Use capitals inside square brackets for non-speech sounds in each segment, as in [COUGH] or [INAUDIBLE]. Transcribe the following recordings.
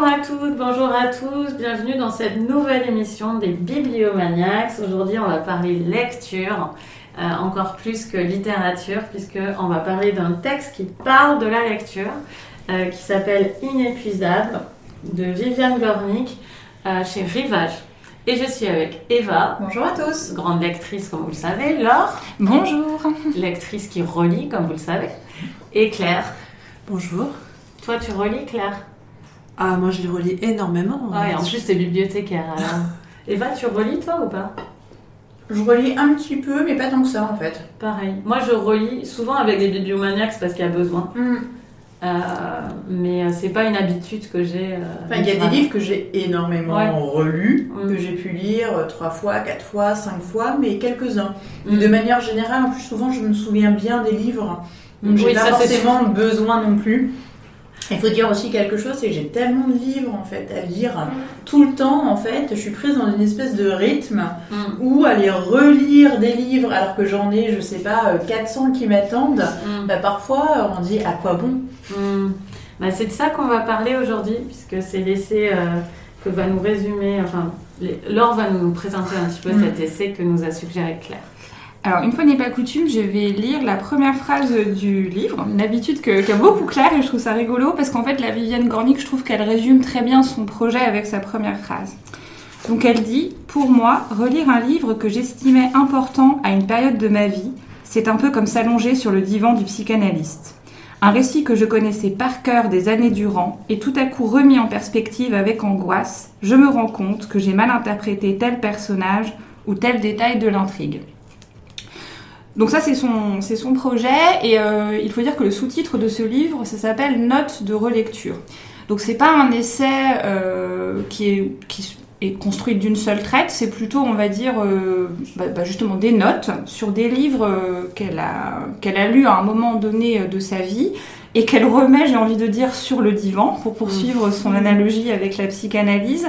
Bonjour à toutes, bonjour à tous, bienvenue dans cette nouvelle émission des Bibliomaniacs. Aujourd'hui, on va parler lecture, euh, encore plus que littérature, puisqu'on va parler d'un texte qui parle de la lecture, euh, qui s'appelle Inépuisable, de Viviane Gornick, euh, chez Rivage. Et je suis avec Eva. Bonjour à tous. Grande lectrice, comme vous le savez. Laure. Bonjour. Lectrice qui relit, comme vous le savez. Et Claire. Bonjour. Toi, tu relis, Claire? Ah, moi, je les relis énormément. Ouais, en plus, t'es bibliothécaire. Alors. [LAUGHS] Eva, tu relis, toi, ou pas? Je relis un petit peu, mais pas tant que ça, en fait. Pareil. Moi, je relis souvent avec des bibliomaniacs parce qu'il y a besoin. Hmm. Euh, mais euh, c'est pas une habitude que j'ai. euh, Enfin, il y a des livres que j'ai énormément Ouais. relus, Mm. que j'ai pu lire euh, trois fois, quatre fois, cinq fois, mais quelques-uns. Mm. De manière générale, en plus, souvent, je me souviens bien des livres. Donc, j'ai Oui, pas ça, c'est forcément besoin non plus. Il faut dire aussi quelque chose, c'est que j'ai tellement de livres en fait à lire tout le temps en fait. Je suis prise dans une espèce de rythme Mm. où aller relire des livres alors que j'en ai, je sais pas, euh, 400 qui m'attendent. Mm. Bah, parfois, on dit à quoi bon? Bah, c'est de ça qu'on va parler aujourd'hui, puisque c'est l'essai euh, que va nous résumer, enfin, les- Laure va nous présenter un petit peu Mm. cet essai que nous a suggéré Claire. Alors, une fois n'est pas coutume, je vais lire la première phrase du livre, une habitude qu'a beaucoup Claire et je trouve ça rigolo parce qu'en fait, la Viviane Gornick, je trouve qu'elle résume très bien son projet avec sa première phrase. Donc, elle dit Pour moi, relire un livre que j'estimais important à une période de ma vie, c'est un peu comme s'allonger sur le divan du psychanalyste. Un récit que je connaissais par cœur des années durant et tout à coup remis en perspective avec angoisse, je me rends compte que j'ai mal interprété tel personnage ou tel détail de l'intrigue. Donc ça c'est son, c'est son projet et euh, il faut dire que le sous-titre de ce livre ça s'appelle Notes de relecture. Donc c'est pas un essai euh, qui, est, qui est construit d'une seule traite, c'est plutôt on va dire euh, bah, bah, justement des notes sur des livres qu'elle a, qu'elle a lus à un moment donné de sa vie et qu'elle remet j'ai envie de dire sur le divan pour poursuivre son analogie avec la psychanalyse.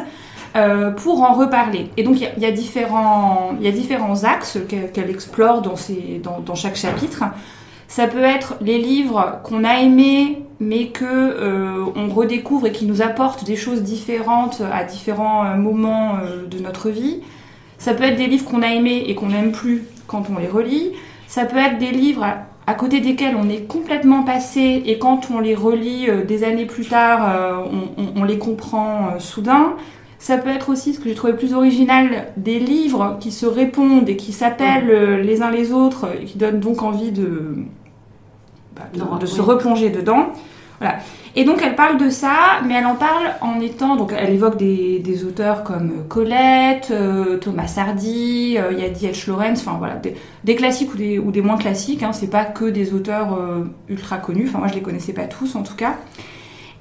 Euh, pour en reparler. Et donc il y a- différents- axes qu'elle explore dans, chaque chapitre. Ça peut être les livres qu'on a aimés, mais que euh, on redécouvre et qui nous apportent des choses différentes à différents euh, moments euh, de notre vie. Ça peut être des livres qu'on a aimés et qu'on n'aime plus quand on les relit. Ça peut être des livres à, côté desquels on est complètement passé et quand on les relit des années plus tard, on, les comprend soudain. Ça peut être aussi, ce que j'ai trouvé plus original, des livres qui se répondent et qui s'appellent euh, les uns les autres et qui donnent donc envie de, bah, de, Non, de se replonger dedans. Voilà. Et donc elle parle de ça, mais elle en parle en étant, donc elle évoque des, des auteurs comme Colette, euh, Thomas Hardy, euh, il y a D.H. Lawrence, enfin voilà, des, des classiques ou des, ou des moins classiques, hein, c'est pas que des auteurs euh, ultra connus, enfin moi je les connaissais pas tous en tout cas.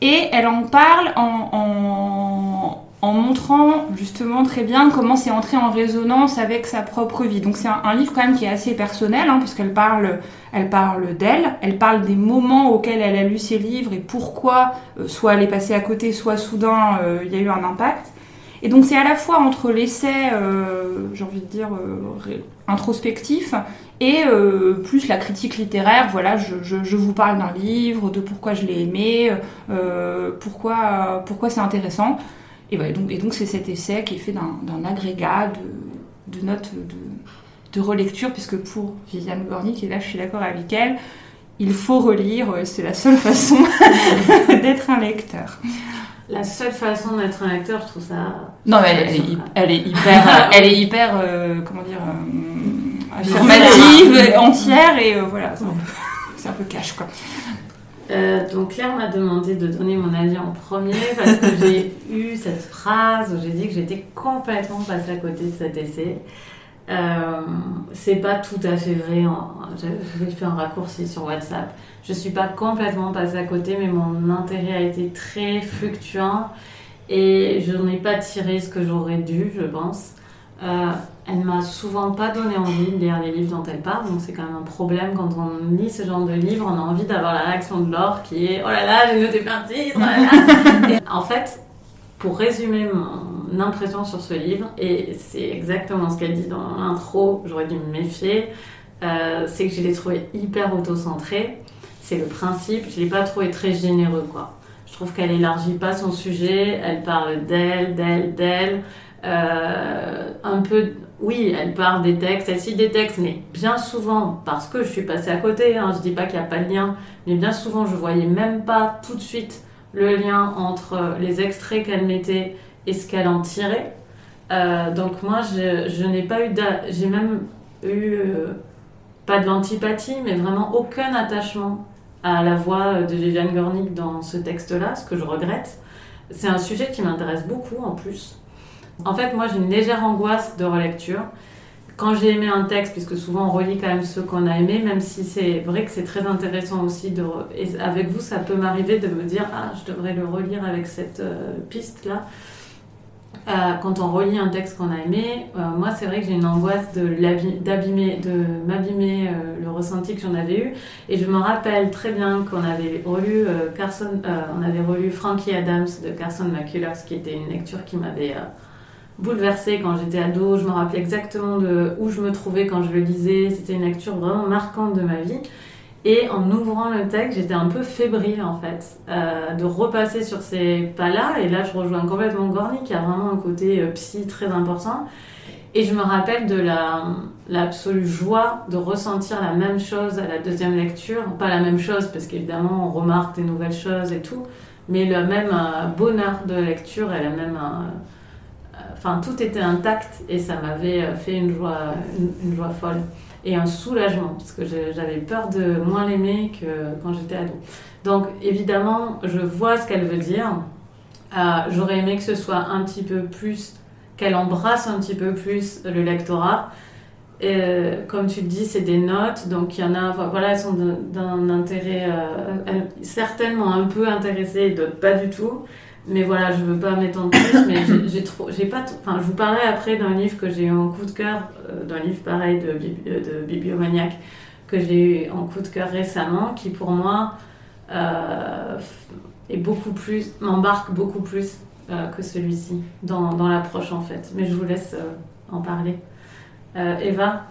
Et elle en parle en, en, en montrant justement très bien comment c'est entré en résonance avec sa propre vie. Donc c'est un, livre quand même qui est assez personnel, hein, puisqu'elle parle, elle parle d'elle, elle parle des moments auxquels elle a lu ses livres et pourquoi, euh, soit elle est passée à côté, soit soudain euh, il y a eu un impact. Et donc c'est à la fois entre l'essai, euh, j'ai envie de dire, introspectif, et plus la critique littéraire, voilà, je, vous parle d'un livre, de pourquoi je l'ai aimé, pourquoi, pourquoi c'est intéressant. Et, donc, et donc c'est cet essai qui est fait d'un agrégat de, de notes de, de relecture, puisque pour Viviane Gornick, et là je suis d'accord avec elle, il faut relire, euh, c'est la seule [LAUGHS] façon [LAUGHS] d'être un lecteur. La seule façon d'être un lecteur, je trouve ça. Non, mais elle, est, hy- elle est hyper, elle est hyper, euh, comment dire, euh, affirmative, entière, et euh, voilà, c'est un peu- c'est un peu cash, quoi. Euh, donc Claire m'a demandé de donner mon avis en premier parce que j'ai [LAUGHS] eu cette phrase où j'ai dit que j'étais complètement passée à côté de cet essai. Euh, c'est pas tout à fait vrai. J'ai fait un raccourci sur WhatsApp. Je suis pas complètement passée à côté, mais mon intérêt a été très fluctuant et je n'ai pas tiré ce que j'aurais dû, je pense. Euh, elle m'a souvent pas donné envie de lire les livres dont elle parle, donc c'est quand même un problème quand on lit ce genre de livre, on a envie d'avoir la réaction de Laure qui est oh là là, j'ai noté plein de titres. oh là là. [LAUGHS] Et en fait, pour résumer mon impression sur ce livre, et c'est exactement ce qu'elle dit dans l'intro, j'aurais dû me méfier, euh, c'est que je l'ai trouvé hyper auto-centré. C'est le principe, je l'ai pas trouvé très généreux quoi. Je trouve qu'elle élargit pas son sujet, elle parle d'elle, d'elle, d'elle. Euh, un peu, oui, elle parle des textes, elle cite des textes, mais bien souvent, parce que je suis passée à côté, hein, je dis pas qu'il n'y a pas de lien, mais bien souvent je voyais même pas tout de suite le lien entre les extraits qu'elle mettait et ce qu'elle en tirait. Euh, donc moi, je, je n'ai pas eu, j'ai même eu euh, pas de l'antipathie, mais vraiment aucun attachement à la voix de Viviane Gornick dans ce texte-là, ce que je regrette. C'est un sujet qui m'intéresse beaucoup en plus. En fait, moi j'ai une légère angoisse de relecture. Quand j'ai aimé un texte, puisque souvent on relit quand même ceux qu'on a aimés, même si c'est vrai que c'est très intéressant aussi, et avec vous ça peut m'arriver de me dire ah je devrais le relire avec cette euh, piste-là. Euh, quand on relit un texte qu'on a aimé, euh, moi c'est vrai que j'ai une angoisse de m'abîmer le ressenti que j'en avais eu. Et je me rappelle très bien qu'on avait relu Carson, on avait relu Frankie Adams de Carson McCullers, qui était une lecture qui m'avait bouleversée quand j'étais ado. Je me rappelais exactement de où je me trouvais quand je le lisais. C'était une lecture vraiment marquante de ma vie. Et en ouvrant le texte, j'étais un peu fébrile en fait, euh, de repasser sur ces pas-là. Et là, je rejoins complètement Gorny qui a vraiment un côté euh, psy très important. Et je me rappelle de l'absolue joie de ressentir la même chose à la deuxième lecture. Pas la même chose, parce qu'évidemment, on remarque des nouvelles choses et tout, mais le même euh, bonheur de lecture et la même. Enfin, tout était intact et ça m'avait fait une joie, une joie folle et un soulagement, parce que j'avais peur de moins l'aimer que quand j'étais ado. Donc évidemment, je vois ce qu'elle veut dire. Euh, j'aurais aimé que ce soit un petit peu plus, qu'elle embrasse un petit peu plus le lectorat. Et, euh, comme tu le dis, c'est des notes, donc il y en a, voilà, elles sont d'un intérêt euh, certainement un peu intéressées, d'autres pas du tout. Mais voilà, je veux pas m'étendre plus, mais j'ai [COUGHS] trop, j'ai pas, enfin, je vous parlerai après d'un livre que j'ai eu en coup de cœur, euh, d'un livre pareil de, de Bibliomaniac que j'ai eu en coup de cœur récemment, qui pour moi euh, est beaucoup plus, m'embarque beaucoup plus euh, que celui-ci dans, dans l'approche en fait. Mais je vous laisse en parler. Eva?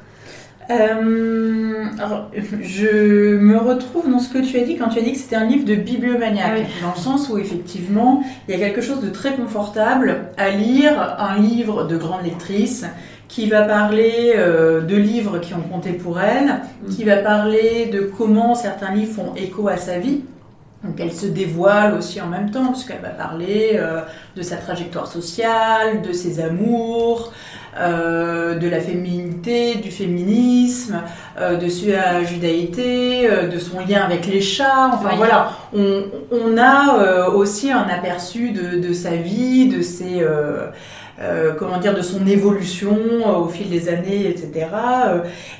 Euh, alors, je me retrouve dans ce que tu as dit quand tu as dit que c'était un livre de bibliomaniaque, ah dans le sens où effectivement il y a quelque chose de très confortable à lire un livre de grande lectrice qui va parler euh, de livres qui ont compté pour elle, mm. qui va parler de comment certains livres font écho à sa vie. Donc elle se dévoile aussi en même temps, puisqu'elle va parler euh, de sa trajectoire sociale, de ses amours, de la féminité, du féminisme, euh, de sa judaïté, euh, de son lien avec les chats. Enfin voilà, on, a aussi un aperçu de, sa vie, de ses... comment dire, de son évolution au fil des années, etc.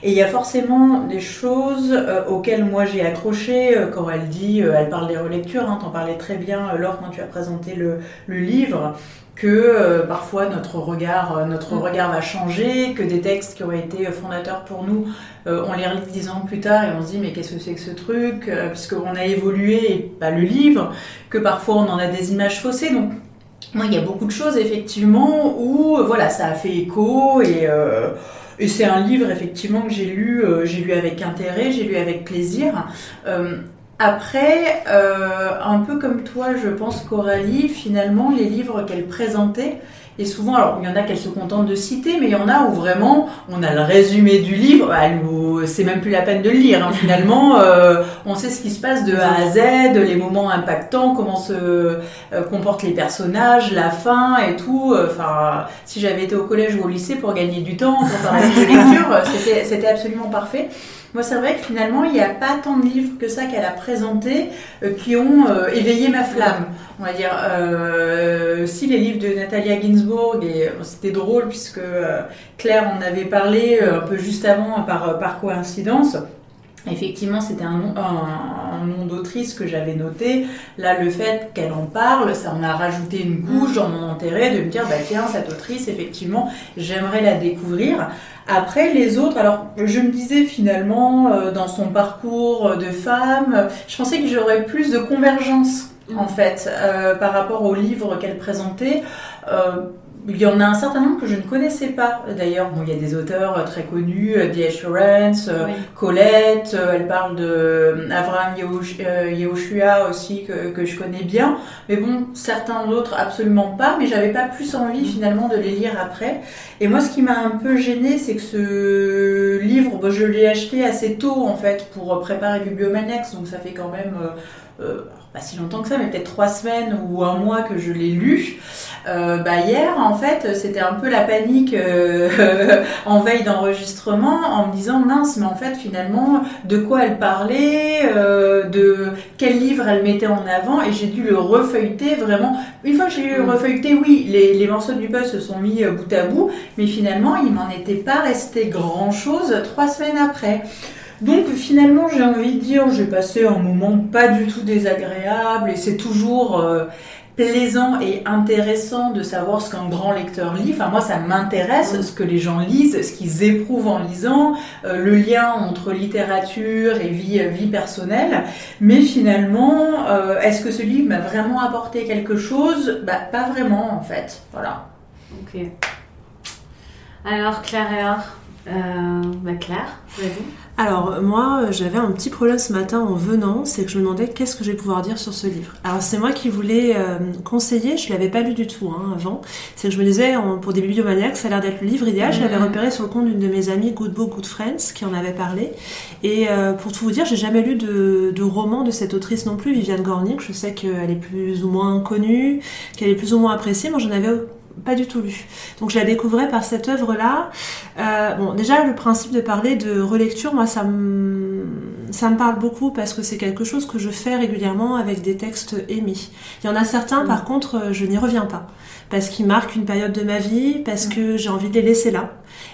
et il y a forcément des choses auxquelles moi j'ai accroché quand elle dit, elle parle des relectures, hein, t'en parlais très bien Laure quand tu as présenté le, le livre, que euh, parfois notre regard, euh, notre mm. regard va changer, que des textes qui auraient été fondateurs pour nous, euh, on les relit dix ans plus tard et on se dit mais qu'est-ce que c'est que ce truc, puisqu'on a évolué pas le livre, que parfois on en a des images faussées. Donc moi il y a beaucoup de choses effectivement où voilà ça a fait écho et et c'est un livre effectivement que j'ai lu, j'ai lu avec intérêt, j'ai lu avec plaisir. Après, euh, un peu comme toi, je pense qu'Aurélie, finalement, les livres qu'elle présentait, et souvent, alors il y en a qu'elle se contente de citer, mais il y en a où vraiment on a le résumé du livre, bah, c'est même plus la peine de le lire. Hein, finalement, [LAUGHS] euh, on sait ce qui se passe de A à Z, les moments impactants, comment se euh, comportent les personnages, la fin et tout. Enfin, si j'avais été au collège ou au lycée pour gagner du temps, pour faire la [LAUGHS] lecture, c'était absolument parfait. Moi, c'est vrai que finalement, il n'y a pas tant de livres que ça qu'elle a présentés euh, qui ont euh, éveillé ma flamme. On va dire, euh, si les livres de Natalia Ginsburg, et c'était drôle puisque Claire en avait parlé un peu juste avant par, par coïncidence. Effectivement, c'était un nom, un, nom d'autrice que j'avais noté. Là, le fait qu'elle en parle, ça en a rajouté une couche dans mon intérêt de me dire, bah tiens, cette autrice, effectivement, j'aimerais la découvrir. Après, les autres, alors je me disais finalement, euh, dans son parcours de femme, je pensais que j'aurais plus de convergence, en mm. fait, euh, par rapport aux livres qu'elle présentait. Euh, il y en a un certain nombre que je ne connaissais pas. D'ailleurs, bon, il y a des auteurs très connus. Lawrence, Oui. Colette, euh, elle parle de euh, Yehoshua aussi que, que je connais bien. Mais bon, certains autres absolument pas, mais j'avais pas plus envie finalement de les lire après. Et moi, ce qui m'a un peu gêné, c'est que ce livre, bah, je l'ai acheté assez tôt en fait pour préparer Bibliomaniacs, donc ça fait quand même euh, euh, pas si longtemps que ça, mais peut-être trois semaines ou un mois que je l'ai lu. Euh, bah hier, en fait, c'était un peu la panique euh, [LAUGHS] en veille d'enregistrement, en me disant mince, mais en fait, finalement, de quoi elle parlait, euh, de quel livre elle mettait en avant, et j'ai dû le refeuilleter vraiment. Une fois que j'ai eu le Mm. refeuilleté, oui, les, les morceaux du puzzle se sont mis bout à bout, mais finalement, il m'en était pas resté grand chose trois semaines après. Donc finalement, j'ai envie de dire, j'ai passé un moment pas du tout désagréable et c'est toujours euh, plaisant et intéressant de savoir ce qu'un grand lecteur lit. Enfin moi, ça m'intéresse Mm. ce que les gens lisent, ce qu'ils éprouvent en lisant, euh, le lien entre littérature et vie, vie personnelle. Mais finalement, euh, est-ce que ce livre m'a vraiment apporté quelque chose? Bah pas vraiment en fait. Voilà. Ok. Alors, Claire et Or euh, bah Claire, vas-y. Alors, moi, euh, j'avais un petit problème ce matin en venant, c'est que je me demandais qu'est-ce que je vais pouvoir dire sur ce livre. Alors, c'est moi qui voulais euh, conseiller, je l'avais pas lu du tout hein, avant. C'est que je me disais, en- pour des bibliomaniacs, ça a l'air d'être le livre idéal. Je l'avais repéré sur le compte d'une de mes amies, Good Book, Good Friends, qui en avait parlé. Et euh, pour tout vous dire, j'ai jamais lu de, de roman de cette autrice non plus, Viviane Gornick. Je sais qu'elle est plus ou moins connue, qu'elle est plus ou moins appréciée. Moi, j'en avais pas du tout lu. Donc je la découvrais par cette œuvre-là. Euh, bon, déjà le principe de parler de relecture, moi ça me ça me parle beaucoup parce que c'est quelque chose que je fais régulièrement avec des textes aimés. Il y en a certains, par contre, euh, je n'y reviens pas parce qu'ils marquent une période de ma vie, parce Mm. que j'ai envie de les laisser là.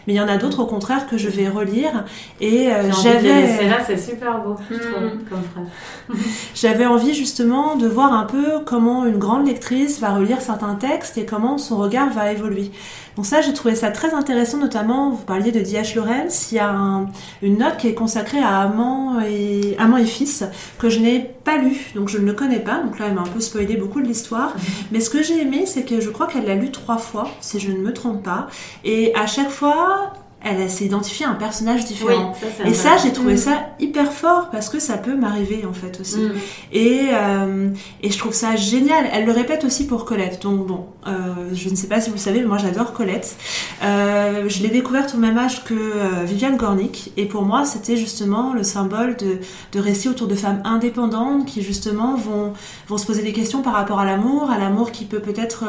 Mais il y en a d'autres au contraire que je vais relire et euh, j'avais laisser là, c'est super beau, je trouve, Mm. comme phrase. [LAUGHS] [LAUGHS] j'avais envie justement de voir un peu comment une grande lectrice va relire certains textes et comment son regard va évoluer. Donc ça, j'ai trouvé ça très intéressant, notamment, vous parliez de D.H. Lawrence, il y a un- une note qui est consacrée à Amant et, Amant et Fils, que je n'ai pas lu, donc je ne le connais pas, donc là, elle m'a un peu spoilé beaucoup de l'histoire. Mais ce que j'ai aimé, c'est que je crois qu'elle l'a lu trois fois, si je ne me trompe pas, et à chaque fois, elle s'est identifiée à un personnage différent. ça Et ça, j'ai trouvé ça hyper fort parce que ça peut m'arriver en fait aussi. Mm. Et, euh, et je trouve ça génial. Elle le répète aussi pour Colette. Donc bon, euh, je ne sais pas si vous le savez, mais moi j'adore Colette. Euh, je l'ai découverte au même âge que Viviane Gornick. Et pour moi, c'était justement le symbole de, de récits autour de femmes indépendantes qui justement vont, vont se poser des questions par rapport à l'amour, à l'amour qui peut peut-être...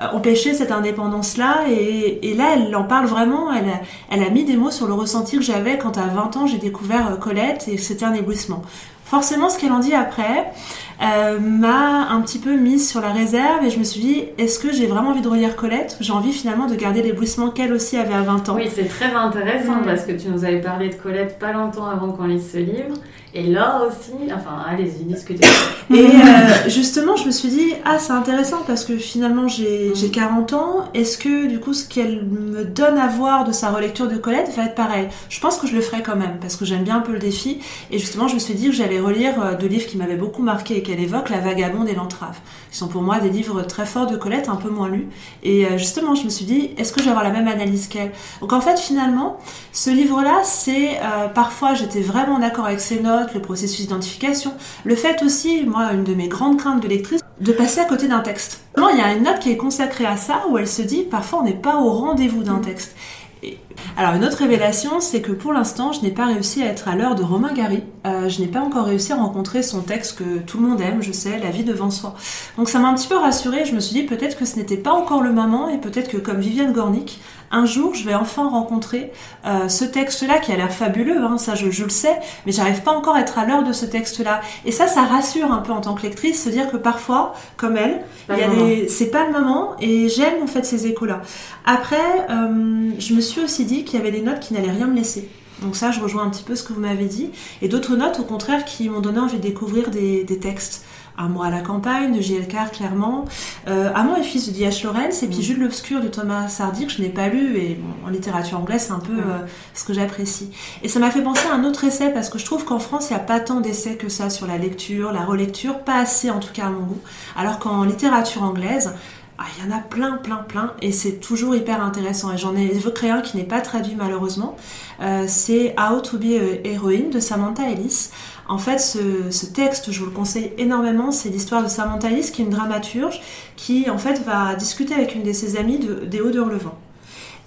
euh, empêcher cette indépendance-là et, et là elle en parle vraiment, elle a, elle a mis des mots sur le ressenti que j'avais quand à 20 ans j'ai découvert euh, Colette et c'était un éblouissement. Forcément, ce qu'elle en dit après euh, m'a un petit peu mise sur la réserve et je me suis dit, est-ce que j'ai vraiment envie de relire Colette? J'ai envie finalement de garder l'éblouissement qu'elle aussi avait à 20 ans Oui, c'est très intéressant parce que tu nous avais parlé de Colette pas longtemps avant qu'on lise ce livre. Et Laure aussi, enfin, allez-y, discutez. Et euh, justement, je me suis dit, ah, c'est intéressant parce que finalement, j'ai j'ai 40 ans. Est-ce que, du coup, ce qu'elle me donne à voir de sa relecture de Colette va être pareil? Je pense que je le ferai quand même parce que j'aime bien un peu le défi. Et justement, je me suis dit que j'allais relire euh, deux livres qui m'avaient beaucoup marqué et qu'elle évoque, La Vagabonde et L'Entrave. Qui sont pour moi des livres très forts de Colette, un peu moins lus. Et euh, justement, je me suis dit, est-ce que je vais avoir la même analyse qu'elle? Donc en fait, finalement, ce livre-là, c'est euh, parfois, j'étais vraiment d'accord avec ses notes, le processus d'identification, le fait aussi, moi, une de mes grandes craintes de lectrice, de passer à côté d'un texte. Vraiment, Il y a une note qui est consacrée à ça, où elle se dit, parfois, on n'est pas au rendez-vous d'un texte. Et- Alors, une autre révélation, c'est que pour l'instant, je n'ai pas réussi à être à l'heure de Romain Gary. Euh, je n'ai pas encore réussi à rencontrer son texte que tout le monde aime, je sais, La vie devant soi. Donc ça m'a un petit peu rassurée, je me suis dit peut-être que ce n'était pas encore le moment et peut-être que comme Viviane Gornick, un jour je vais enfin rencontrer euh, ce texte-là qui a l'air fabuleux, hein, ça je, je le sais, mais j'arrive pas encore à être à l'heure de ce texte-là. Et ça, ça rassure un peu en tant que lectrice, se dire que parfois, comme elle, Pas il y a le moment. des... c'est pas le moment et j'aime en fait ces échos-là. Après, euh, je me suis aussi dit qu'il y avait des notes qui n'allaient rien me laisser. Donc ça, je rejoins un petit peu ce que vous m'avez dit. Et d'autres notes, au contraire, qui m'ont donné envie de découvrir des, des textes. Un mois à la campagne de J.L. Carr, clairement. Euh, Amant et fils de D.H. Lawrence. Et puis Mm. Jules l'Obscur de Thomas Hardy, que je n'ai pas lu. Et bon, en littérature anglaise, c'est un peu Mm. euh, ce que j'apprécie. Et ça m'a fait penser à un autre essai, parce que je trouve qu'en France, il n'y a pas tant d'essais que ça sur la lecture, la relecture. Pas assez, en tout cas, à mon goût. Alors qu'en littérature anglaise, ah, il y en a plein, plein, plein, et c'est toujours hyper intéressant. Et j'en ai évoqué un qui n'est pas traduit malheureusement. Euh, c'est How to be Heroine de Samantha Ellis. En fait, ce, texte, je vous le conseille énormément, c'est l'histoire de Samantha Ellis, qui est une dramaturge, qui en fait va discuter avec une de ses amies de, des Hauts de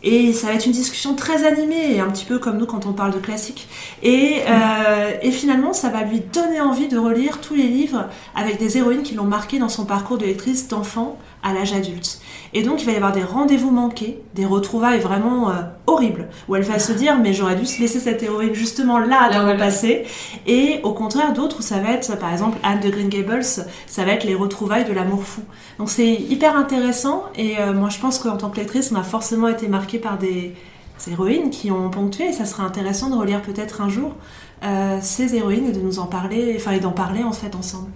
Et ça va être une discussion très animée, un petit peu comme nous quand on parle de classique. Et, euh, et finalement, ça va lui donner envie de relire tous les livres avec des héroïnes qui l'ont marqué dans son parcours de lectrice d'enfant à l'âge adulte. Et donc il va y avoir des rendez-vous manqués, des retrouvailles vraiment euh, horribles, où elle va se dire mais j'aurais dû se laisser cette héroïne justement là dans le passé. Et au contraire d'autres où ça va être par exemple Anne de Green Gables, ça va être les retrouvailles de l'amour fou. Donc c'est hyper intéressant et euh, moi je pense qu'en tant que lectrice on a forcément été marqué par des héroïnes qui ont ponctué et ça serait intéressant de relire peut-être un jour euh, ces héroïnes et de nous en parler, enfin et d'en parler en fait ensemble.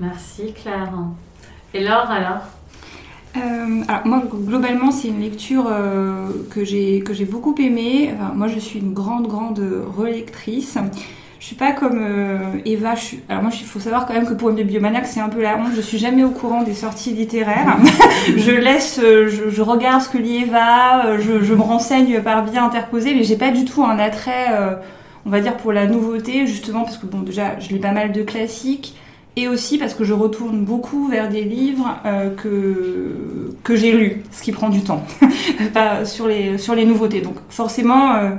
Merci Claire. Et Laure alors euh, alors moi globalement c'est une lecture euh, que j'ai que j'ai beaucoup aimée. moi je suis une grande grande relectrice. Je suis pas comme euh, Eva. Je Alors moi il faut savoir quand même que pour une bibliomaniaque c'est un peu la honte. Je suis jamais au courant des sorties littéraires. [LAUGHS] je laisse, je, regarde ce que lit Eva, je, je me renseigne par biais interposé, mais j'ai pas du tout un attrait, on va dire pour la nouveauté justement parce que bon déjà je lis pas mal de classiques et aussi parce que je retourne beaucoup vers des livres euh, que, que j'ai lus, ce qui prend du temps, [LAUGHS] sur les, sur les nouveautés. Donc forcément, euh,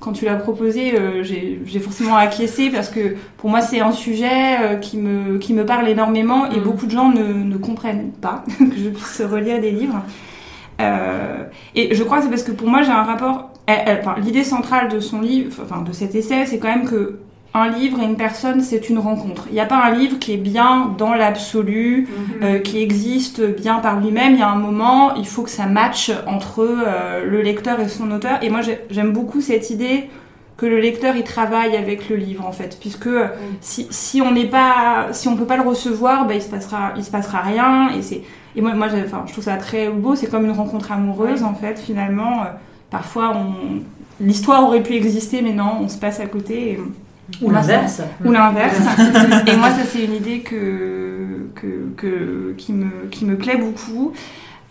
quand tu l'as proposé, euh, j'ai forcément acquiescé parce que pour moi c'est un sujet qui, me, qui me parle énormément et mm. beaucoup de gens ne, ne comprennent pas [LAUGHS] que je puisse relire des livres. et je crois que c'est parce que pour moi j'ai un rapport... Enfin, L'idée centrale de son livre, enfin de cet essai, c'est quand même que un livre et une personne, c'est une rencontre. Il n'y a pas un livre qui est bien dans l'absolu, mhm. euh, qui existe bien par lui-même. Il y a un moment, il faut que ça matche entre euh, le lecteur et son auteur. Et moi, j'aime beaucoup cette idée que le lecteur il travaille avec le livre en fait, puisque euh, si, si on n'est pas, si on peut pas le recevoir, bah, il se passera, il se passera rien. Et c'est, et moi, moi, enfin, je trouve ça très beau. C'est comme une rencontre amoureuse en fait. Finalement, parfois, on, l'histoire aurait pu exister, mais non, on se passe à côté. Ou l'inverse. Ou l'inverse. et moi, ça, c'est une idée que, que, qui, me, qui me plaît beaucoup.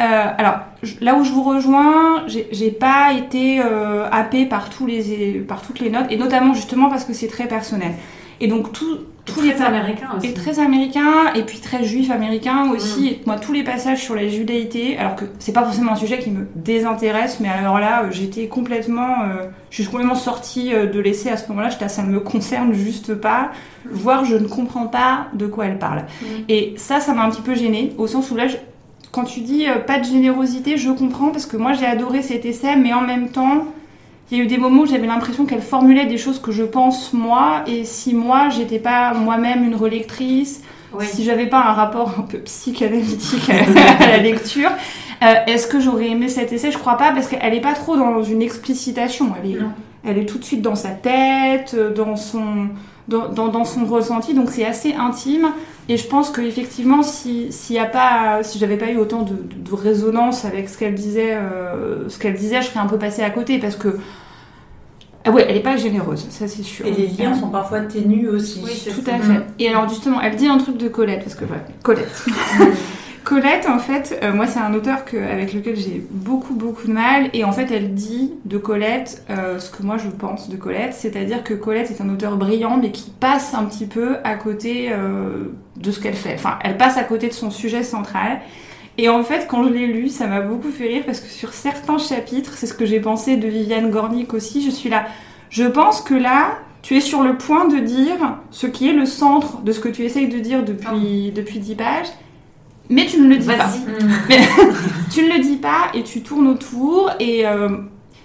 Euh, alors, là où je vous rejoins, j'ai pas été euh, happée par, tous les, par toutes les notes, et notamment justement parce que c'est très personnel. Et donc, tout, tous les américains aussi. Et très américain, et puis très juif américain aussi. Mm. moi, tous les passages sur la judaïté, alors que c'est pas forcément un sujet qui me désintéresse, mais alors là, euh, j'étais complètement, euh, je suis complètement sortie euh, de l'essai à ce moment-là. J'étais, ça ne me concerne juste pas, voire je ne comprends pas de quoi elle parle. Mm. Et ça, ça m'a un petit peu gênée, au sens où là, quand tu dis pas de générosité, je comprends parce que moi j'ai adoré cet essai, mais en même temps il y a eu des moments où j'avais l'impression qu'elle formulait des choses que je pense moi, et si moi j'étais pas moi-même une relectrice, si j'avais pas un rapport un peu psychanalytique [LAUGHS] à, la lecture, euh, est-ce que j'aurais aimé cet essai? Je crois pas, parce qu'elle est pas trop dans une explicitation. Elle est, elle est tout de suite dans sa tête, dans son, dans, dans, son ressenti, donc c'est assez intime. Et je pense qu'effectivement, si, s'il y a pas, si j'avais pas eu autant de, de, résonance avec ce qu'elle disait, euh, ce qu'elle disait, je serais un peu passée à côté parce que ah ouais, elle est pas généreuse, ça c'est sûr. Et les liens sont parfois ténus aussi. Oui, tout à fait. Et alors justement, elle dit un truc de Colette, parce que voilà, Colette. [LAUGHS] Colette, en fait, euh, moi c'est un auteur que, avec lequel j'ai beaucoup beaucoup de mal, et en fait elle dit de Colette euh, ce que moi je pense de Colette, c'est-à-dire que Colette est un auteur brillant, mais qui passe un petit peu à côté euh, de ce qu'elle fait. Enfin, elle passe à côté de son sujet central. Et en fait, quand je l'ai lu, ça m'a beaucoup fait rire parce que sur certains chapitres, c'est ce que j'ai pensé de Viviane Gornick aussi, je suis là. Je pense que là, tu es sur le point de dire ce qui est le centre de ce que tu essayes de dire depuis, depuis 10 pages, mais tu ne le dis pas. [LAUGHS] tu ne le dis pas et tu tournes autour et euh,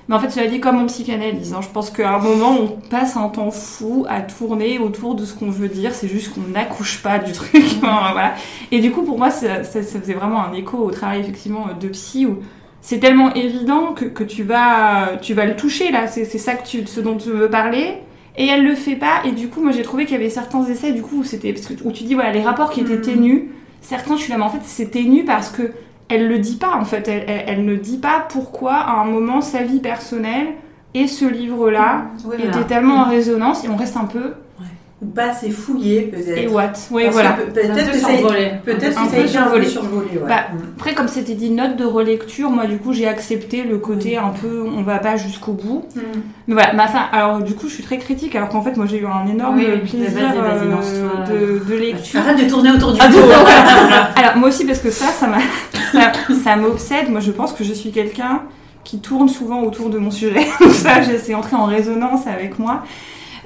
mais en fait, cela dit comme en psychanalyse. Hein. Je pense qu'à un moment, on passe un temps fou à tourner autour de ce qu'on veut dire. C'est juste qu'on n'accouche pas du truc. [LAUGHS] voilà. Et du coup, pour moi, ça, ça, faisait vraiment un écho au travail effectivement de psy où c'est tellement évident que, que, tu, vas, tu vas le toucher là. C'est ça que tu, ce dont tu veux parler. Et elle le fait pas. Et du coup, moi, j'ai trouvé qu'il y avait certains essais du coup où, c'était où tu dis voilà les rapports qui étaient mm. ténus. Certains, je suis là, mais en fait, c'est ténu parce que elle le dit pas en fait. Elle, ne dit pas pourquoi à un moment sa vie personnelle et ce livre-là était tellement en résonance et on reste un peu. Ou pas assez fouillé peut-être. Et what Oui, voilà. Peut-être peu que ça survolé. peut-être Un que ça peu a été un peu survolé. survolé. ouais. Bah, Mm. Après, comme c'était dit note de relecture, moi du coup j'ai accepté le côté un peu on va pas jusqu'au bout. Mm. Mais voilà, ma fin. Alors du coup je suis très critique alors qu'en fait moi j'ai eu un énorme Oui, plaisir vas-y, vas-y, euh, de, de lecture. Arrête de tourner autour du Ah, pot. [LAUGHS] Alors moi aussi parce que ça, ça m'a, ça, ça m'obsède. Moi je pense que je suis quelqu'un qui tourne souvent autour de mon sujet. [LAUGHS] Donc ça, c'est entré en résonance avec moi.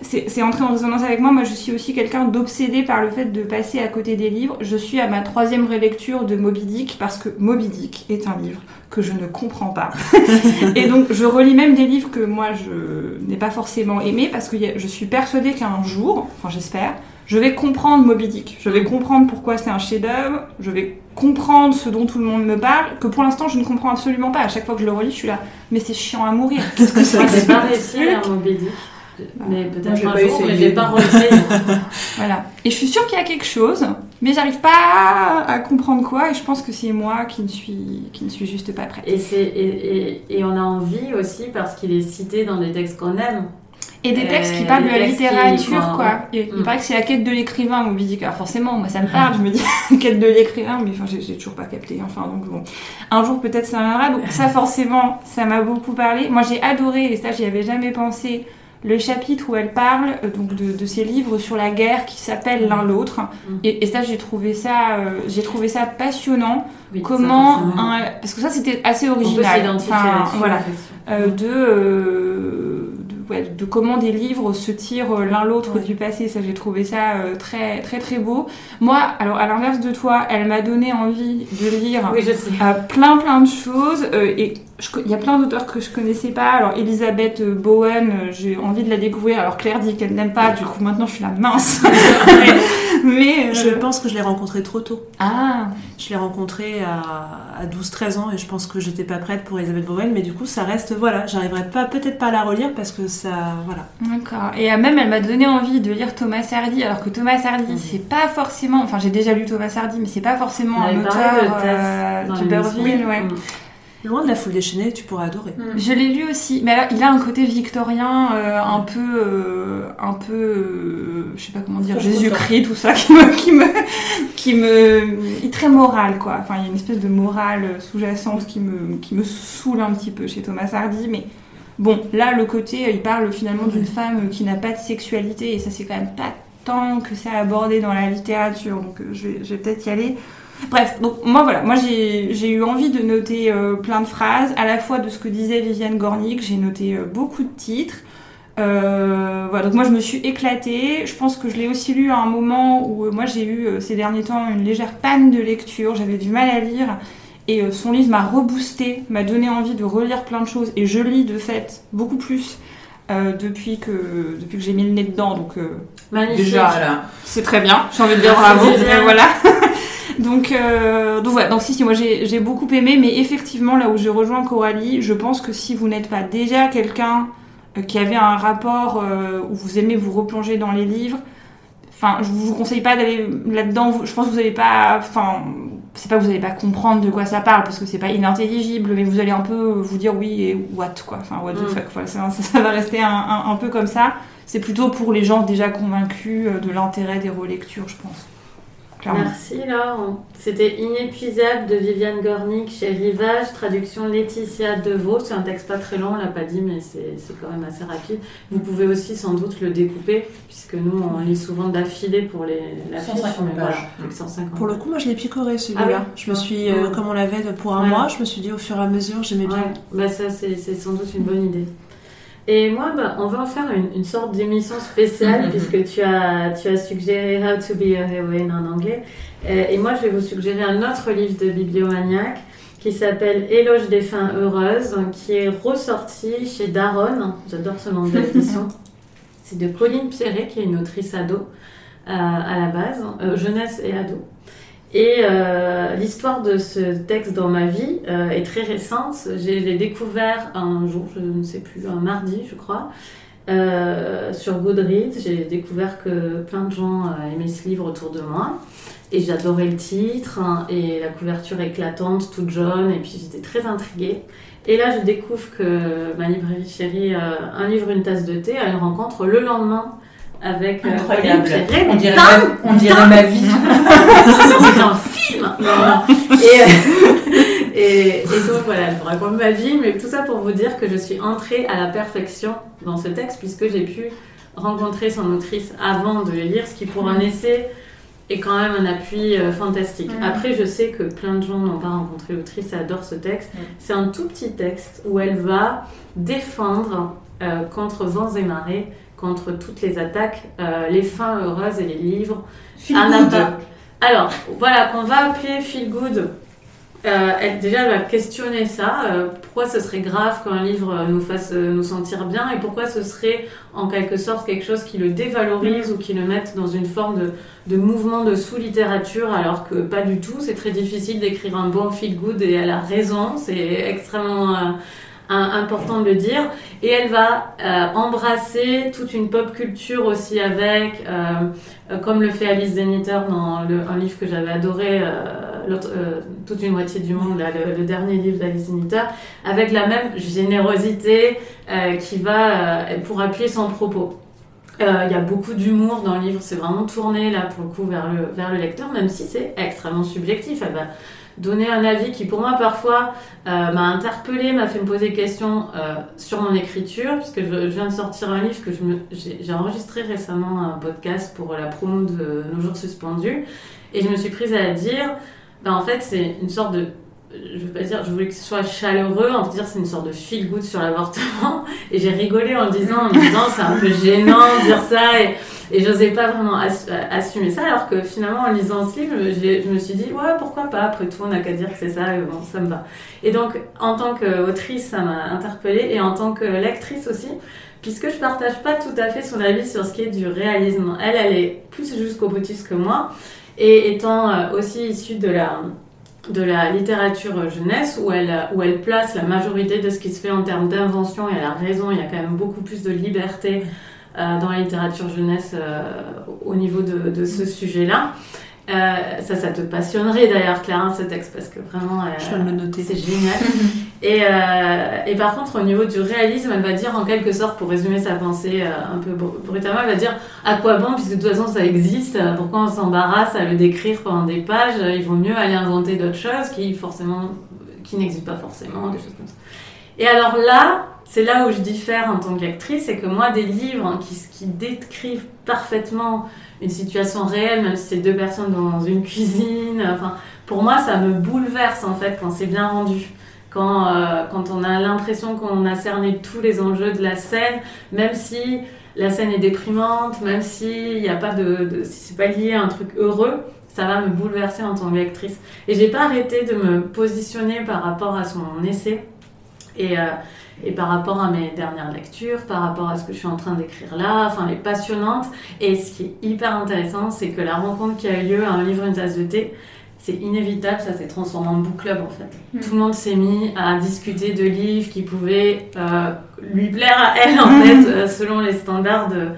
C'est c'est entré en résonance avec moi. Moi je suis aussi quelqu'un d'obsédé par le fait de passer à côté des livres. Je suis à ma troisième relecture de Moby Dick parce que Moby Dick est un livre que je ne comprends pas. [LAUGHS] Et donc je relis même des livres que moi je n'ai pas forcément aimés parce que je suis persuadée qu'un jour, enfin j'espère, je vais comprendre Moby Dick. Je vais comprendre pourquoi c'est un chef-d'œuvre. Je vais comprendre ce dont tout le monde me parle, que pour l'instant je ne comprends absolument pas. À chaque fois que je le relis, je suis là, mais c'est chiant à mourir. Qu'est-ce que c'est Moi, que j'ai ce pas réussi Moby Dick? Mais Moi, peut-être un jour, mais j'ai pas réussi. [LAUGHS] Voilà. Et je suis sûre qu'il y a quelque chose, mais j'arrive pas à comprendre quoi. Et je pense que c'est moi qui ne suis qui ne suis juste pas prête. Et, c'est, et, et, et on a envie aussi parce qu'il est cité dans des textes qu'on aime. Et des textes qui Euh, parlent de la qui- littérature, quoi. Il, il mm. paraît que c'est la quête de l'écrivain, Moby Dick. Alors forcément, moi ça me [LAUGHS] parle, je me dis [LAUGHS] quête de l'écrivain, mais enfin j'ai, j'ai toujours pas capté. Enfin donc bon, un jour peut-être ça viendra. Donc ça forcément, ça m'a beaucoup parlé. Moi j'ai adoré, et ça j'y avais jamais pensé, le chapitre où elle parle euh, donc de, de ces livres sur la guerre qui s'appellent l'un l'autre. Mm. Et, et ça j'ai trouvé ça, euh, j'ai trouvé ça passionnant. Oui, Comment ça, forcément. un- parce que ça c'était assez on peut original. Enfin, voilà de, euh, de, ouais, de comment des livres se tirent euh, l'un l'autre Ouais. du passé. Ça, j'ai trouvé ça euh, très, très, très beau. Moi, alors à l'inverse de toi, elle m'a donné envie de lire Oui, je sais. euh, plein, plein de choses. et il y a plein d'auteurs que je connaissais pas. Alors Elisabeth Bowen, j'ai envie de la découvrir. Alors Claire dit qu'elle n'aime pas. Du coup, maintenant, je suis la mince. [LAUGHS] [LAUGHS] mais, euh, Je pense que je l'ai rencontré trop tôt. ah, Je l'ai rencontré à, à 12-13 ans et je pense que j'étais pas prête pour Elisabeth Bowen, mais du coup ça reste, voilà, j'arriverai pas, peut-être pas à la relire parce que ça, voilà. D'accord. Et euh, même, elle m'a donné envie de lire Thomas Hardy, alors que Thomas Hardy, c'est pas forcément. Enfin, j'ai déjà lu Thomas Hardy, mais c'est pas forcément un auteur de euh, ouais. Mm. Loin de la foule déchaînée, tu pourras adorer. Mm. Je l'ai lu aussi, mais alors il a un côté victorien, euh, un peu, euh, un peu, euh, je sais pas comment dire, Jésus-Christ, tout ça, [LAUGHS] qui me, qui me, qui me, il est très moral, quoi. Enfin, il y a une espèce de morale sous-jacente qui me, qui me saoule un petit peu chez Thomas Hardy, mais bon, là, le côté, il parle finalement d'une femme qui n'a pas de sexualité, et ça, c'est quand même pas tant que ça abordé dans la littérature, donc je vais, je vais peut-être y aller. Bref, donc moi voilà, moi j'ai eu envie de noter euh, plein de phrases, à la fois de ce que disait Viviane Gornick, j'ai noté euh, beaucoup de titres. Euh, voilà, donc moi je me suis éclatée. Je pense que je l'ai aussi lu à un moment où moi j'ai eu ces derniers temps une légère panne de lecture, j'avais du mal à lire. Et son livre m'a reboosté, m'a donné envie de relire plein de choses. Et je lis de fait beaucoup plus euh, depuis, que, depuis que j'ai mis le nez dedans. Donc euh. Déjà là. c'est très bien, j'ai envie de dire Merci, bravo. Voilà. [LAUGHS] donc, euh, donc voilà, donc si, si, moi j'ai beaucoup aimé, mais effectivement, là où je rejoins Coralie, je pense que si vous n'êtes pas déjà quelqu'un euh, qui avait un rapport euh, où vous aimez vous replonger dans les livres, enfin, je vous conseille pas d'aller là-dedans, je pense que vous n'allez pas, enfin, c'est pas que vous n'allez pas comprendre de quoi ça parle, parce que c'est pas inintelligible, mais vous allez un peu vous dire oui et what, quoi, enfin, what the Mm. fuck, voilà, ça, va rester un, un- un peu comme ça. C'est plutôt pour les gens déjà convaincus euh, de l'intérêt des relectures, je pense. Clairement. Merci Laure. C'était Inépuisable de Viviane Gornick chez Rivage, traduction Laetitia Deveau. C'est un texte pas très long, on l'a pas dit, mais c'est c'est quand même assez rapide. Vous pouvez aussi sans doute le découper, puisque nous on lit souvent d'affilée pour les, la 150 fiche, mais voilà, pages. que 150. Pour le coup, moi je l'ai picoré celui-là. Ah Je me suis, euh, comme on l'avait de- pour un Ouais. mois, je me suis dit au fur et à mesure, j'aimais bien. Ouais, bah ça c'est c'est sans doute une bonne idée. Et moi, bah, on va en faire une, une sorte d'émission spéciale Mhm. puisque tu as, tu as suggéré How to be a heroine en anglais. Euh, et moi, je vais vous suggérer un autre livre de Bibliomaniac qui s'appelle Éloge des fins heureuses, qui est ressorti chez Daron. J'adore ce nom d'édition. [LAUGHS] C'est de Colline Pierret, qui est une autrice ado euh, à la base, euh, jeunesse et ado. Et euh, l'histoire de ce texte dans ma vie euh, est très récente. J'ai l'ai découvert un jour, je ne sais plus, un mardi, je crois, euh, sur Goodreads. J'ai découvert que plein de gens aimaient ce livre autour de moi. Et j'adorais le titre hein, et la couverture éclatante, toute jaune. Et puis j'étais très intriguée. Et là, je découvre que ma librairie chérie, un livre, une tasse de thé, a une rencontre le lendemain avec euh, Incroyable. On dirait, ma, on dirait ma vie. [LAUGHS] c'est un film et, euh, [LAUGHS] et, et donc voilà, je vous raconte ma vie, mais tout ça pour vous dire que je suis entrée à la perfection dans ce texte, puisque j'ai pu rencontrer son autrice avant de le lire, ce qui pour un essai est quand même un appui euh, fantastique. Mhm. Après, je sais que plein de gens n'ont pas rencontré l'autrice et adorent ce texte. Mhm. C'est un tout petit texte où elle va défendre euh, contre vents et marées, contre toutes les attaques, euh, les fins heureuses et les livres Feel un good. Alors, voilà, qu'on va appeler feel good. Euh, elle, déjà, elle va questionner ça. euh, pourquoi ce serait grave qu'un livre nous fasse nous sentir bien et pourquoi ce serait en quelque sorte quelque chose qui le dévalorise ou qui le mette dans une forme de, de mouvement de sous-littérature alors que pas du tout. C'est très difficile d'écrire un bon feel good et elle a raison. C'est extrêmement important de le dire. Et elle va euh, embrasser toute une pop culture aussi avec. euh, euh, comme le fait Alice Zeniter dans un livre que j'avais adoré, Toute une moitié du monde, là, le, dernier livre d'Alice Zeniter, avec la même générosité qui va pour appuyer son propos. Il y a beaucoup d'humour dans le livre, c'est vraiment tourné là pour le coup vers le, vers le lecteur, même si c'est extrêmement subjectif. Donner un avis qui pour moi parfois euh, m'a interpellée, m'a fait me poser des questions euh, sur mon écriture, puisque je, je viens de sortir un livre que j'ai enregistré récemment un podcast pour la promo de Nos jours suspendus, et je me suis prise à dire, ben en fait c'est une sorte de, je veux pas dire, je voulais que ce soit chaleureux, en dire c'est une sorte de feel good sur l'avortement, [LAUGHS] et j'ai rigolé en le disant, en me disant c'est un peu gênant de dire ça, et, et j'osais pas vraiment ass- assumer ça, alors que finalement en lisant ce livre, je, me suis dit, ouais pourquoi pas, après tout on n'a qu'à dire que c'est ça, et bon ça me va. Et donc en tant qu'autrice ça m'a interpellée, et en tant que lectrice aussi, puisque je partage pas tout à fait son avis sur ce qui est du réalisme. Elle, elle est plus jusqu'au boutiste que moi, et étant euh, aussi issue de la, de la littérature jeunesse, où elle, où elle place la majorité de ce qui se fait en termes d'invention, et elle a raison, il y a quand même beaucoup plus de liberté euh, dans la littérature jeunesse euh, au niveau de, de ce sujet-là. Euh, ça, ça te passionnerait d'ailleurs, Clara, hein, ce texte, parce que vraiment, Je vais me le noter. c'est génial. [LAUGHS] Et, euh, et par contre, au niveau du réalisme, elle va dire en quelque sorte, pour résumer sa pensée euh, un peu br- brutalement, elle va dire à quoi bon, puisque de toute façon ça existe, euh, pourquoi on s'embarrasse à le décrire pendant des pages, il vaut mieux aller inventer d'autres choses qui qui n'existent pas forcément, des choses comme ça. Et alors là, c'est là où je diffère en tant que lectrice, c'est que moi, des livres qui, qui décrivent parfaitement une situation réelle, même si c'est deux personnes dans une cuisine, enfin, pour moi, ça me bouleverse en fait quand c'est bien rendu quand, euh, quand on a l'impression qu'on a cerné tous les enjeux de la scène, même si la scène est déprimante, même s'il n'y a pas de, si c'est pas lié à un truc heureux, ça va me bouleverser en tant que lectrice. Et j'ai pas arrêté de me positionner par rapport à son essai et, euh, et par rapport à mes dernières lectures, par rapport à ce que je suis en train d'écrire là, enfin elle est passionnante. Et ce qui est hyper intéressant, c'est que la rencontre qui a eu lieu à un livre une tasse de thé, c'est inévitable, ça s'est transformé en book club en fait. Mm. Tout le monde s'est mis à discuter de livres qui pouvaient euh, lui plaire à elle en fait, euh, selon les standards de,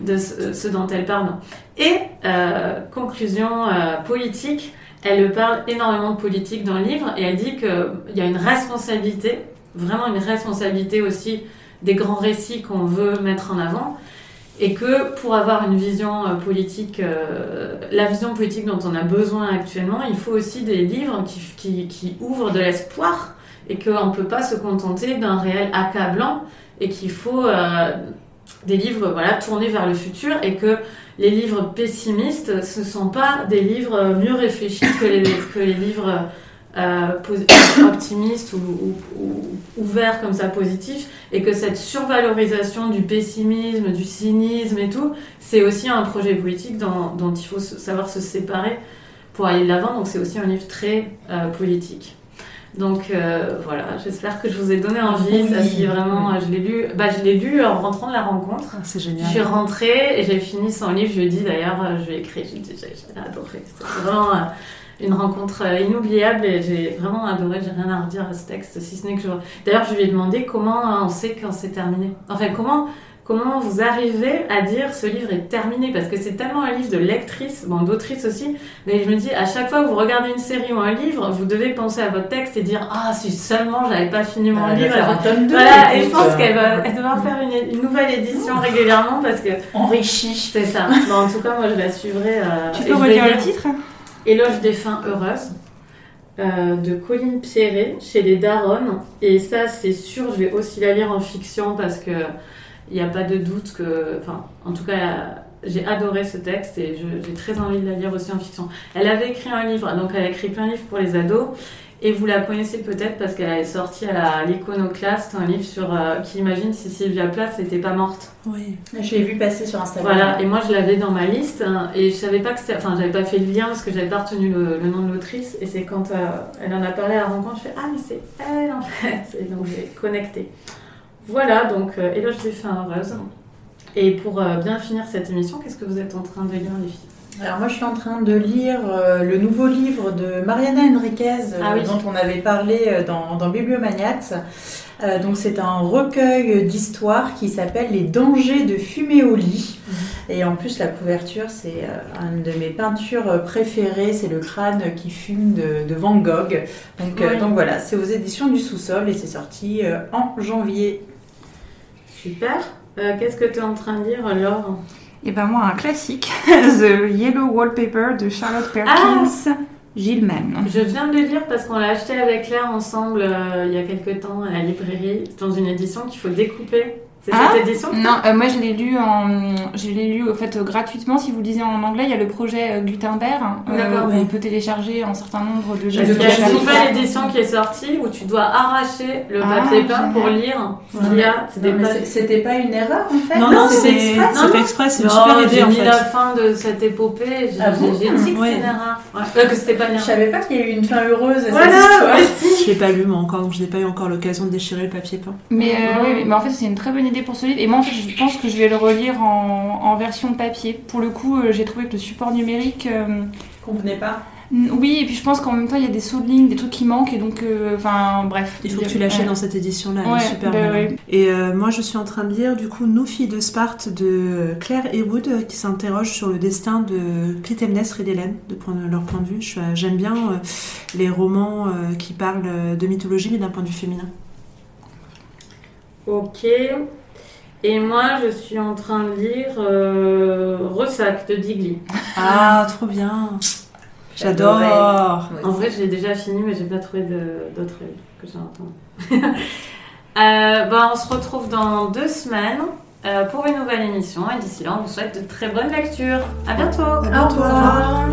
de ce, ce dont elle parle. Et euh, conclusion politique, elle parle énormément de politique dans le livre et elle dit qu'il y a une responsabilité, vraiment une responsabilité aussi des grands récits qu'on veut mettre en avant et que pour avoir une vision euh, politique, euh, la vision politique dont on a besoin actuellement, il faut aussi des livres qui, ouvrent de l'espoir et qu'on ne peut pas se contenter d'un réel accablant et qu'il faut euh, des livres voilà, tournés vers le futur et que les livres pessimistes, ce ne sont pas des livres mieux réfléchis que les, que les livres euh, [COUGHS] optimistes ou, ou- ou ouverts comme ça, positifs, et que cette survalorisation du pessimisme, du cynisme et tout, c'est aussi un projet politique dont, dont il faut savoir se séparer pour aller de l'avant, donc c'est aussi un livre très euh, politique. Donc euh, voilà, j'espère que je vous ai donné envie. Oui. Ça, vraiment, je l'ai lu, bah, je l'ai lu en rentrant de la rencontre. Ah, c'est Je génial. suis rentrée et j'ai fini son livre. Je lui ai dit d'ailleurs, je lui ai écrit, j'ai adoré. C'était vraiment une rencontre euh, inoubliable et j'ai vraiment adoré. J'ai rien à redire à ce texte, si ce n'est que je. D'ailleurs, je lui ai demandé comment euh, on sait quand c'est terminé. Enfin, comment, comment vous arrivez à dire ce livre est terminé? Parce que c'est tellement un livre de lectrice, bon d'autrice aussi, mais je me dis à chaque fois que vous regardez une série ou un livre, vous devez penser à votre texte et dire ah si seulement j'avais pas fini mon Ah, elle va livre. faire un tome deux, voilà, et je pense qu'elle va, elle devra faire une, une nouvelle édition régulièrement parce que Enrichi. c'est ça. Bon, en tout cas, moi je la suivrai. euh, Tu peux vais redire le titre? Éloge des fins heureuses euh, de Colline Pierret chez les Daronnes. Et ça, c'est sûr, je vais aussi la lire en fiction parce que il n'y a pas de doute que. Enfin, en tout cas, j'ai adoré ce texte et j'ai très envie de la lire aussi en fiction. Elle avait écrit un livre, donc elle a écrit plein de livres pour les ados. Et vous la connaissez peut-être parce qu'elle est sortie à la- à l'Iconoclaste, un livre sur euh, qui imagine si Sylvia Plath n'était pas morte. Oui. Je l'ai vu passer sur Instagram. Voilà, et moi je l'avais dans ma liste hein, et je savais pas que c'était. Enfin, j'avais pas fait le lien parce que j'avais pas retenu le, le nom de l'autrice et c'est quand euh, elle en a parlé à la rencontre, je fais Ah, mais c'est elle en fait Et donc j'ai connecté. Voilà, donc euh, Éloge des fins heureuses. Et pour euh, bien finir cette émission, qu'est-ce que vous êtes en train de lire, les filles? Alors moi je suis en train de lire euh, le nouveau livre de Mariana Enriquez euh, Ah oui. dont on avait parlé euh, dans, dans Bibliomaniacs. Donc c'est un recueil d'histoires qui s'appelle Les dangers de fumer au lit. Et en plus la couverture c'est une de mes peintures préférées, c'est le crâne qui fume de, de Van Gogh. Donc, Oui. donc voilà, c'est aux éditions du sous-sol et c'est sorti en janvier. Super. Qu'est-ce que tu es en train de lire, Laure? Et ben moi, un classique, [LAUGHS] The Yellow Wallpaper de Charlotte Perkins Gilman. Je viens de le lire parce qu'on l'a acheté avec Claire ensemble euh, il y a quelques temps à la librairie, dans une édition qu'il faut découper. C'est Ah cette édition Non, euh, moi je l'ai lu en, je l'ai lu au fait euh, gratuitement. Si vous le lisez en anglais, il y a le projet euh, Gutenberg euh, D'accord, où on peut télécharger un certain nombre de gestes. qu'il y a une nouvelle édition qui est sortie où tu dois arracher le Ah, papier peint pour lire ce qu'il y a. C'était pas une erreur en fait Non, non, c'est exprès. c'est Non, fait non. exprès, c'est une super idée j'ai en mis la fin de cette épopée. J'ai Ah bon dit que Ouais. c'était une erreur. Ouais. Euh, que c'était pas une Je savais pas qu'il y a eu une fin heureuse à Voilà, cette histoire. Je l'ai pas lu moi encore, donc je n'ai pas eu encore l'occasion de déchirer le papier peint. Mais, euh, oui, oui, mais en fait, c'est une très bonne idée pour ce livre. Et moi, en fait, je pense que je vais le relire en, en version papier. Pour le coup, euh, j'ai trouvé que le support numérique. euh, Convenait pas. n- oui, et puis je pense qu'en même temps, il y a des sauts de ligne, des trucs qui manquent. Et donc, euh, enfin, bref. Il faut que tu l'achètes Ouais. dans cette édition-là, elle Ouais, est super bah bien. ouais. Et euh, moi, je suis en train de lire du coup Nous filles de Sparte de Claire Ewood euh, qui s'interroge sur le destin de Clytemnestre et d'Hélène, de point- leur point de vue. Euh, J'aime bien euh, les romans euh, qui parlent euh, de mythologie mais d'un point de vue féminin. Ok. Et moi, je suis en train de lire euh, Ressac de Digli. Ah, trop bien. J'adore En vrai, je l'ai déjà fini, mais j'ai pas trouvé d'autres livres que j'ai entendus. [LAUGHS] euh, bah, on se retrouve dans deux semaines euh, pour une nouvelle émission. Et d'ici là, on vous souhaite de très bonnes lectures. À bientôt. À bientôt. Au revoir.